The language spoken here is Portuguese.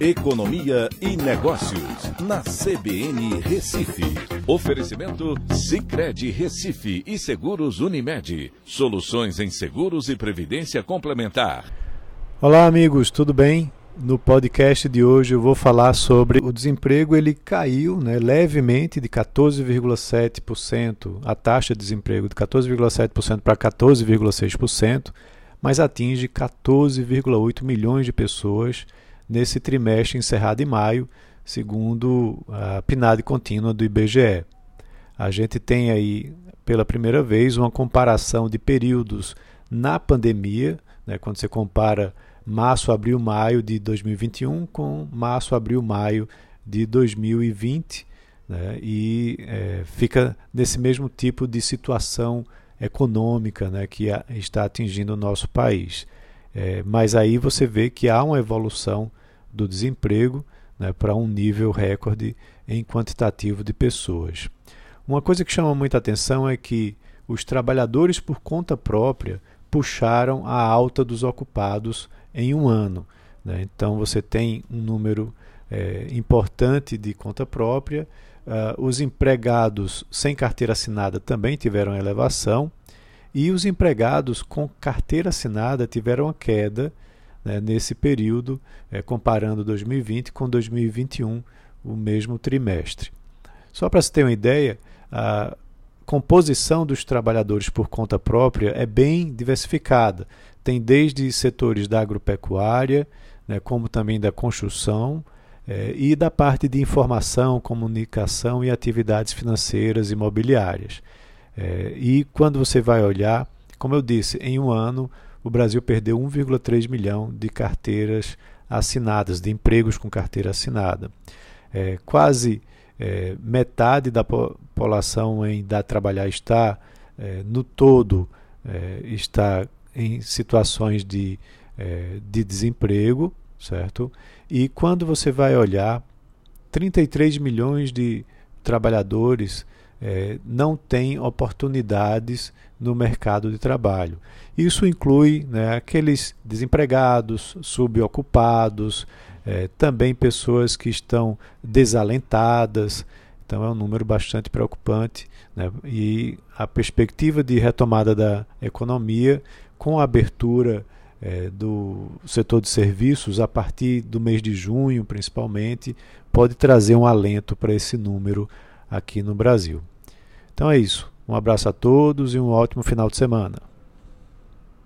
Economia e Negócios, na CBN Recife. Oferecimento Cicred Recife e Seguros Unimed. Soluções em seguros e previdência complementar. Olá, amigos, tudo bem? No podcast de hoje eu vou falar sobre o desemprego. Ele caiu né, levemente de 14,7%, a taxa de desemprego de 14,7% para 14,6%, mas atinge 14,8 milhões de pessoas nesse trimestre encerrado em maio, segundo a PNAD contínua do IBGE. A gente tem aí, pela primeira vez, uma comparação de períodos na pandemia, né, quando você compara março, abril, maio de 2021 com março, abril, maio de 2020, né, e é, fica nesse mesmo tipo de situação econômica né, que está atingindo o nosso país. É, mas aí você vê que há uma evolução do desemprego né, para um nível recorde em quantitativo de pessoas. Uma coisa que chama muita atenção é que os trabalhadores por conta própria puxaram a alta dos ocupados em um ano. Né? Então você tem um número é, importante de conta própria. Uh, os empregados sem carteira assinada também tiveram elevação e os empregados com carteira assinada tiveram a queda né, nesse período, é, comparando 2020 com 2021, o mesmo trimestre. Só para se ter uma ideia, a composição dos trabalhadores por conta própria é bem diversificada. Tem desde setores da agropecuária, né, como também da construção, é, e da parte de informação, comunicação e atividades financeiras imobiliárias. É, e quando você vai olhar, como eu disse, em um ano o Brasil perdeu 1,3 milhão de carteiras assinadas, de empregos com carteira assinada. É, quase é, metade da população em dar trabalhar está, é, no todo, é, está em situações de, é, de desemprego, certo? E quando você vai olhar, 33 milhões de trabalhadores é, não têm oportunidades no mercado de trabalho. Isso inclui né, aqueles desempregados, subocupados, é, também pessoas que estão desalentadas. Então é um número bastante preocupante. Né? E a perspectiva de retomada da economia, com a abertura é, do setor de serviços a partir do mês de junho, principalmente, pode trazer um alento para esse número aqui no Brasil. Então é isso. Um abraço a todos e um ótimo final de semana.